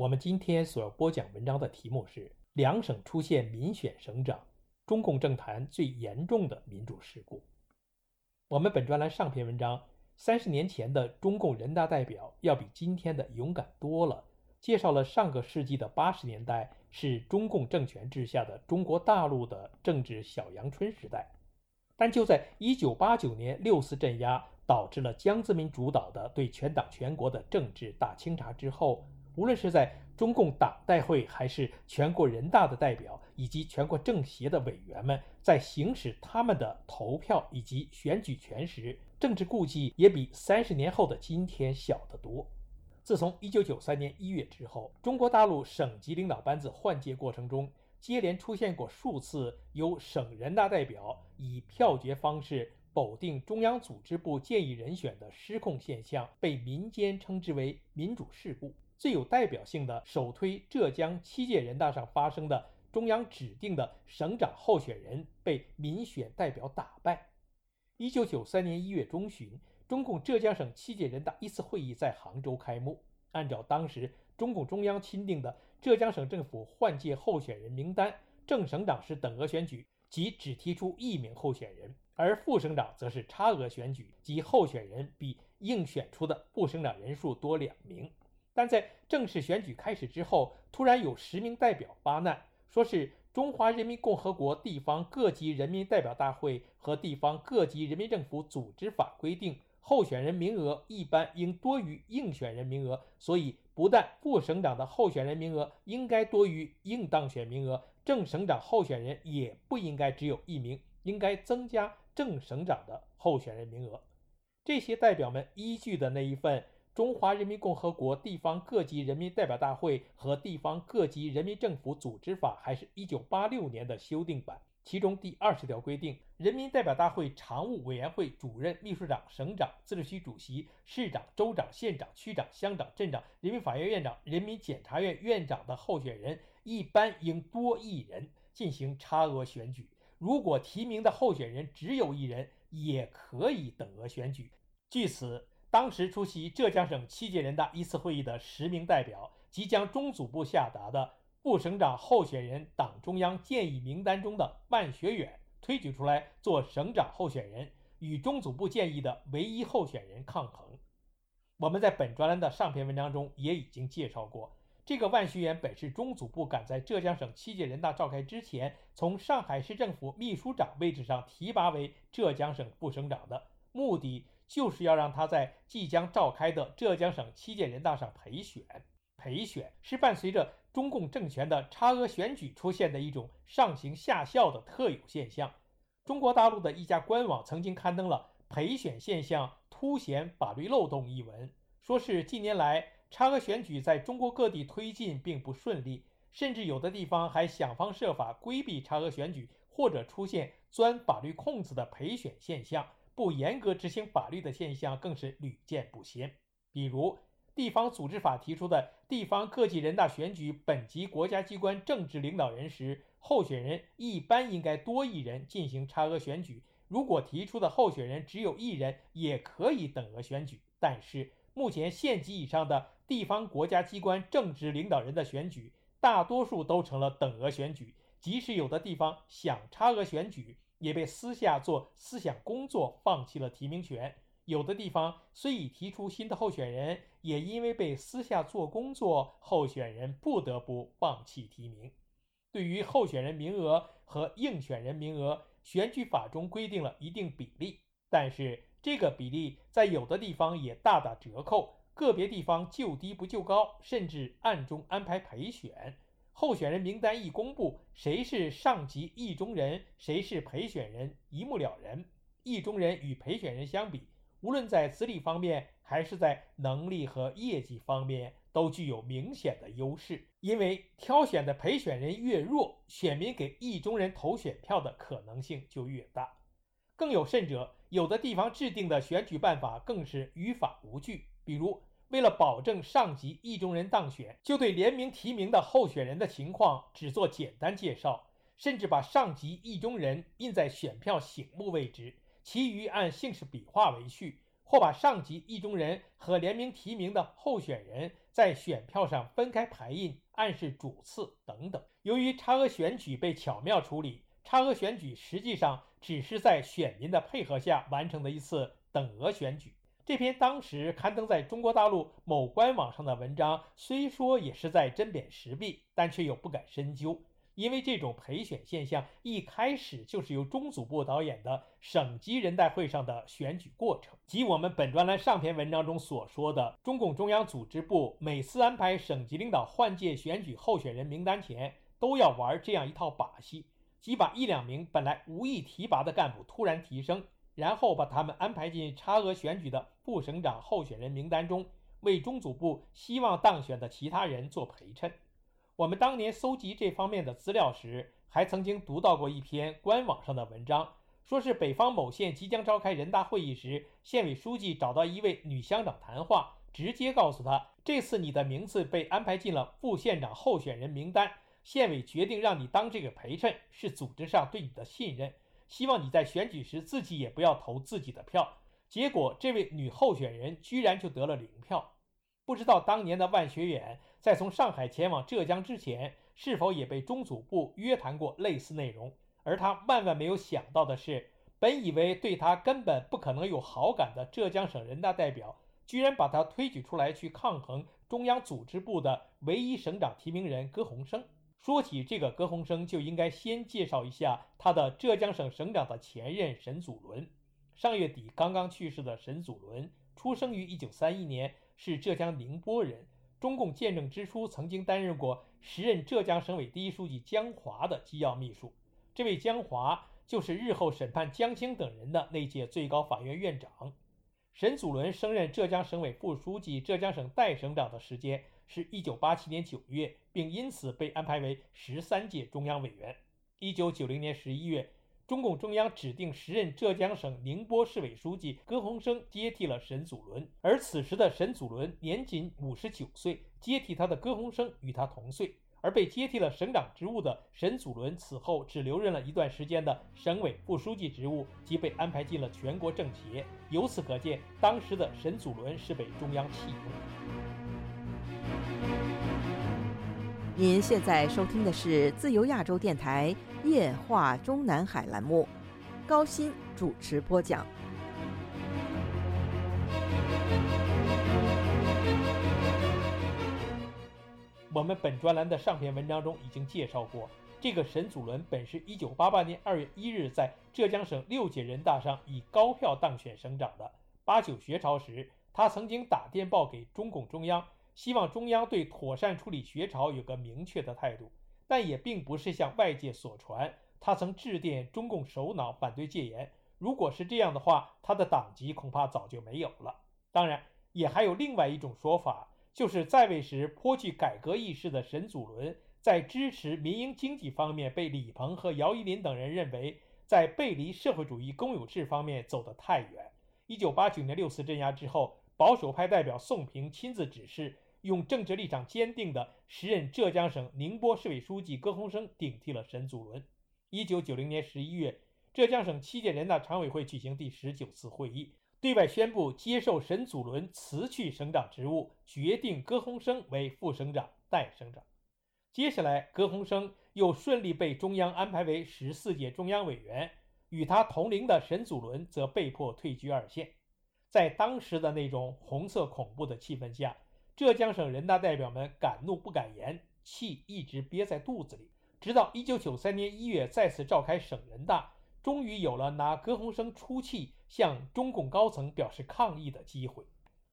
我们今天所要播讲文章的题目是：两省出现民选省长，中共政坛最严重的民主事故。我们本专栏上篇文章：三十年前的中共人大代表要比今天的勇敢多了，介绍了上个世纪的八十年代是中共政权治下的中国大陆的政治小阳春时代。但就在一九八九年六四镇压导致了江泽民主导的对全党全国的政治大清查之后。无论是在中共党代会，还是全国人大的代表，以及全国政协的委员们，在行使他们的投票以及选举权时，政治顾忌也比三十年后的今天小得多。自从一九九三年一月之后，中国大陆省级领导班子换届过程中，接连出现过数次由省人大代表以票决方式否定中央组织部建议人选的失控现象，被民间称之为“民主事故”。最有代表性的，首推浙江七届人大上发生的中央指定的省长候选人被民选代表打败。一九九三年一月中旬，中共浙江省七届人大一次会议在杭州开幕。按照当时中共中央钦定的浙江省政府换届候选人名单，正省长是等额选举，即只提出一名候选人；而副省长则是差额选举，即候选人比应选出的副省长人数多两名。但在正式选举开始之后，突然有十名代表发难，说是《中华人民共和国地方各级人民代表大会和地方各级人民政府组织法》规定，候选人名额一般应多于应选人名额，所以不但副省长的候选人名额应该多于应当选名额，正省长候选人也不应该只有一名，应该增加正省长的候选人名额。这些代表们依据的那一份。中华人民共和国地方各级人民代表大会和地方各级人民政府组织法还是一九八六年的修订版，其中第二十条规定，人民代表大会常务委员会主任、秘书长、省长、自治区主席、市长、州长、县长、区长、乡长、镇长、人民法院院长、人民检察院院长的候选人一般应多一人进行差额选举，如果提名的候选人只有一人，也可以等额选举。据此。当时出席浙江省七届人大一次会议的十名代表，即将中组部下达的副省长候选人党中央建议名单中的万学远推举出来做省长候选人，与中组部建议的唯一候选人抗衡。我们在本专栏的上篇文章中也已经介绍过，这个万学远本是中组部赶在浙江省七届人大召开之前，从上海市政府秘书长位置上提拔为浙江省副省长的，目的。就是要让他在即将召开的浙江省七届人大上陪选。陪选是伴随着中共政权的差额选举出现的一种上行下效的特有现象。中国大陆的一家官网曾经刊登了“陪选现象凸显法律漏洞”一文，说是近年来差额选举在中国各地推进并不顺利，甚至有的地方还想方设法规避差额选举，或者出现钻法律空子的陪选现象。不严格执行法律的现象更是屡见不鲜。比如，地方组织法提出的地方各级人大选举本级国家机关政治领导人时，候选人一般应该多一人进行差额选举。如果提出的候选人只有一人，也可以等额选举。但是，目前县级以上的地方国家机关政治领导人的选举，大多数都成了等额选举。即使有的地方想差额选举，也被私下做思想工作，放弃了提名权。有的地方虽已提出新的候选人，也因为被私下做工作，候选人不得不放弃提名。对于候选人名额和应选人名额，选举法中规定了一定比例，但是这个比例在有的地方也大打折扣，个别地方就低不就高，甚至暗中安排陪选。候选人名单一公布，谁是上级意中人，谁是陪选人，一目了然。意中人与陪选人相比，无论在资历方面，还是在能力和业绩方面，都具有明显的优势，因为挑选的陪选人越弱，选民给意中人投选票的可能性就越大。更有甚者，有的地方制定的选举办法更是于法无据，比如为了保证上级意中人当选，就对联名提名的候选人的情况只做简单介绍，甚至把上级意中人印在选票醒目位置，其余按姓氏笔画为序。或把上级意中人和联名提名的候选人在选票上分开排印，暗示主次等等。由于差额选举被巧妙处理，差额选举实际上只是在选民的配合下完成的一次等额选举。这篇当时刊登在中国大陆某官网上的文章，虽说也是在针砭时弊，但却又不敢深究。因为这种陪选现象一开始就是由中组部导演的省级人代会上的选举过程，即我们本专栏上篇文章中所说的，中共中央组织部每次安排省级领导换届选举候选人名单前，都要玩这样一套把戏，即把一两名本来无意提拔的干部突然提升，然后把他们安排进差额选举的副省长候选人名单中，为中组部希望当选的其他人做陪衬。我们当年搜集这方面的资料时，还曾经读到过一篇官网上的文章，说是北方某县即将召开人大会议时，县委书记找到一位女乡长谈话，直接告诉她，这次你的名字被安排进了副县长候选人名单，县委决定让你当这个陪衬，是组织上对你的信任，希望你在选举时自己也不要投自己的票。结果，这位女候选人居然就得了零票。不知道当年的万学远在从上海前往浙江之前，是否也被中组部约谈过类似内容？而他万万没有想到的是，本以为对他根本不可能有好感的浙江省人大代表，居然把他推举出来去抗衡中央组织部的唯一省长提名人歌鸿生。说起这个葛洪生，就应该先介绍一下他的浙江省省长的前任沈祖伦。上月底刚刚去世的沈祖伦，出生于1931年。是浙江宁波人。中共建政之初，曾经担任过时任浙江省委第一书记江华的机要秘书。这位江华就是日后审判江青等人的那届最高法院院长。沈祖伦升任浙江省委副书记、浙江省代省长的时间是一九八七年九月，并因此被安排为十三届中央委员。一九九零年十一月。中共中央指定时任浙江省宁波市委书记葛洪生接替了沈祖伦，而此时的沈祖伦年仅五十九岁，接替他的葛洪生与他同岁，而被接替了省长职务的沈祖伦此后只留任了一段时间的省委副书记职务，即被安排进了全国政协。由此可见，当时的沈祖伦是被中央器用。您现在收听的是自由亚洲电台。夜话中南海栏目，高鑫主持播讲。我们本专栏的上篇文章中已经介绍过，这个沈祖伦本是一九八八年二月一日在浙江省六届人大上以高票当选省长的。八九学潮时，他曾经打电报给中共中央，希望中央对妥善处理学潮有个明确的态度。但也并不是像外界所传，他曾致电中共首脑反对戒严。如果是这样的话，他的党籍恐怕早就没有了。当然，也还有另外一种说法，就是在位时颇具改革意识的沈祖伦，在支持民营经济方面被李鹏和姚依林等人认为在背离社会主义公有制方面走得太远。一九八九年六次镇压之后，保守派代表宋平亲自指示。用政治立场坚定的时任浙江省宁波市委书记葛洪生顶替了沈祖伦。一九九零年十一月，浙江省七届人大常委会举行第十九次会议，对外宣布接受沈祖伦辞去省长职务，决定葛洪生为副省长、代省长。接下来，葛洪生又顺利被中央安排为十四届中央委员，与他同龄的沈祖伦则被迫退居二线。在当时的那种红色恐怖的气氛下，浙江省人大代表们敢怒不敢言，气一直憋在肚子里，直到1993年1月再次召开省人大，终于有了拿葛洪生出气向中共高层表示抗议的机会。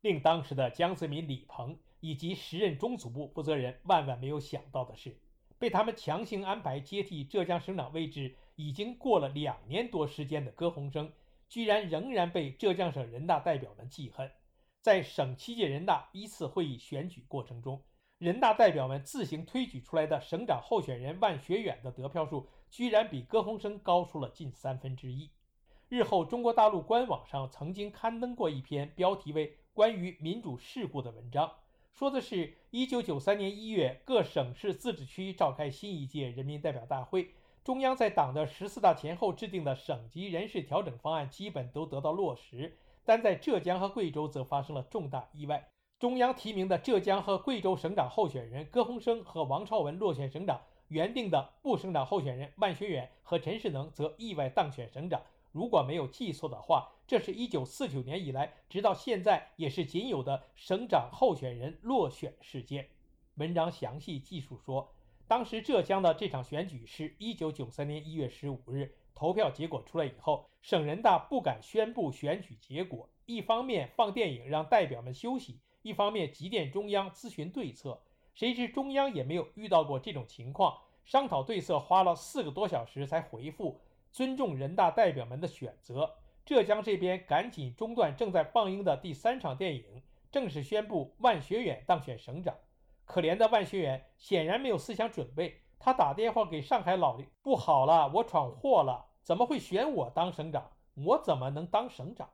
令当时的江泽民、李鹏以及时任中组部负责人万万没有想到的是，被他们强行安排接替浙江省长位置已经过了两年多时间的葛洪生，居然仍然被浙江省人大代表们记恨。在省七届人大一次会议选举过程中，人大代表们自行推举出来的省长候选人万学远的得票数，居然比歌鸿生高出了近三分之一。日后，中国大陆官网上曾经刊登过一篇标题为《关于民主事故》的文章，说的是1993年1月，各省市自治区召开新一届人民代表大会，中央在党的十四大前后制定的省级人事调整方案基本都得到落实，但在浙江和贵州则发生了重大意外。中央提名的浙江和贵州省长候选人歌鸿生和王朝文落选省长，原定的副省长候选人万学远和陈世能则意外当选省长。如果没有记错的话，这是一九四九年以来，直到现在也是仅有的省长候选人落选事件。文章详细记述说，当时浙江的这场选举是一九九三年一月十五日，投票结果出来以后，省人大不敢宣布选举结果，一方面放电影让代表们休息，一方面急电中央咨询对策。谁知中央也没有遇到过这种情况，商讨对策花了四个多小时才回复。尊重人大代表们的选择。浙江这边赶紧中断正在放映的第三场电影，正式宣布万学远当选省长。可怜的万学远显然没有思想准备，他打电话给上海老李：“不好了，我闯祸了，怎么会选我当省长？我怎么能当省长？”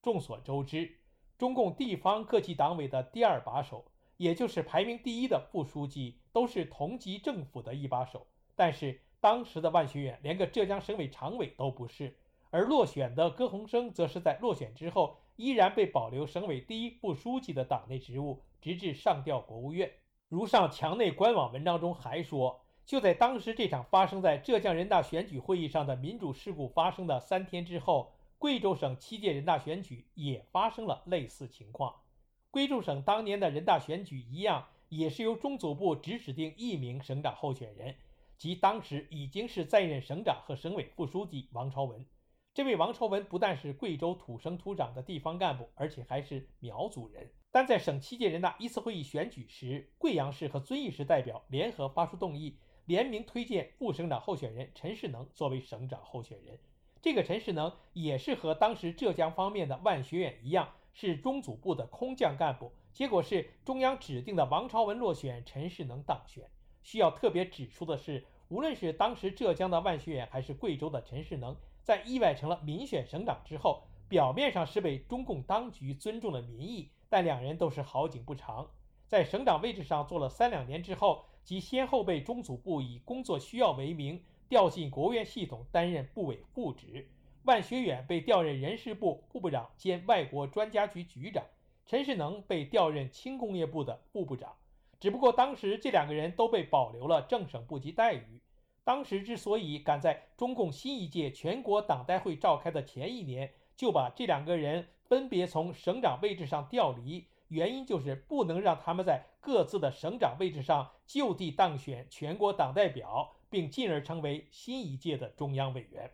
众所周知，中共地方各级党委的第二把手，也就是排名第一的副书记，都是同级政府的一把手，但是。当时的万学远连个浙江省委常委都不是，而落选的歌鸿生则是在落选之后依然被保留省委第一副书记的党内职务，直至上调国务院。如上墙内官网文章中还说，就在当时这场发生在浙江人大选举会议上的民主事故发生的三天之后，贵州省七届人大选举也发生了类似情况。贵州省当年的人大选举一样，也是由中组部只指定一名省长候选人。即当时已经是在任省长和省委副书记王朝文。这位王朝文不但是贵州土生土长的地方干部，而且还是苗族人。但在省七届人大一次会议选举时，贵阳市和遵义市代表联合发出动议，联名推荐副省长候选人陈世能作为省长候选人。这个陈世能也是和当时浙江方面的万学远一样，是中组部的空降干部。结果是中央指定的王朝文落选，陈世能当选。需要特别指出的是，无论是当时浙江的万学远，还是贵州的陈世能，在意外成了民选省长之后，表面上是被中共当局尊重了民意，但两人都是好景不长，在省长位置上做了三两年之后，即先后被中组部以工作需要为名调进国务院系统担任部委副职。万学远被调任人事部副部长兼外国专家局局长，陈世能被调任轻工业部的副部长。只不过当时这两个人都被保留了正省部级待遇。当时之所以赶在中共新一届全国党代会召开的前一年就把这两个人分别从省长位置上调离，原因就是不能让他们在各自的省长位置上就地当选全国党代表，并进而成为新一届的中央委员。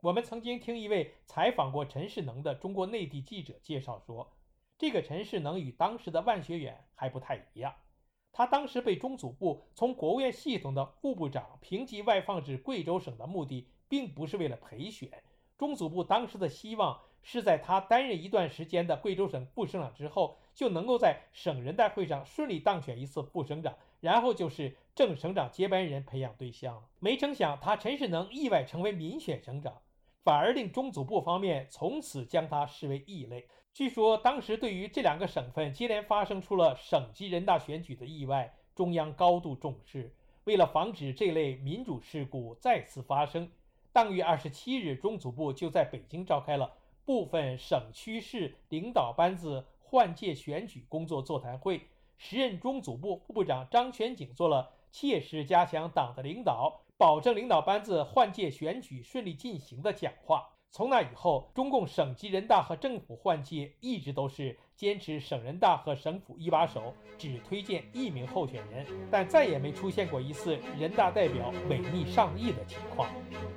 我们曾经听一位采访过陈世能的中国内地记者介绍说，这个陈世能与当时的万学远还不太一样。他当时被中组部从国务院系统的副部长评级外放至贵州省的目的，并不是为了陪选。中组部当时的希望是在他担任一段时间的贵州省副省长之后，就能够在省人大会上顺利当选一次副省长，然后就是正省长接班人培养对象了。没成想，他陈世能意外成为民选省长，反而令中组部方面从此将他视为异类。据说当时对于这两个省份接连发生出了省级人大选举的意外，中央高度重视。为了防止这类民主事故再次发生，当月二十七日，中组部就在北京召开了部分省区市领导班子换届选举工作座谈会。时任中组部副部长张全景做了切实加强党的领导，保证领导班子换届选举顺利进行的讲话。从那以后，中共省级人大和政府换届一直都是坚持省人大和省府一把手，只推荐一名候选人，但再也没出现过一次人大代表违逆上议的情况。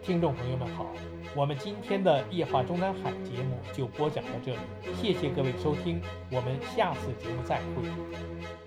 听众朋友们好，我们今天的夜话中南海节目就播讲到这里，谢谢各位收听，我们下次节目再会。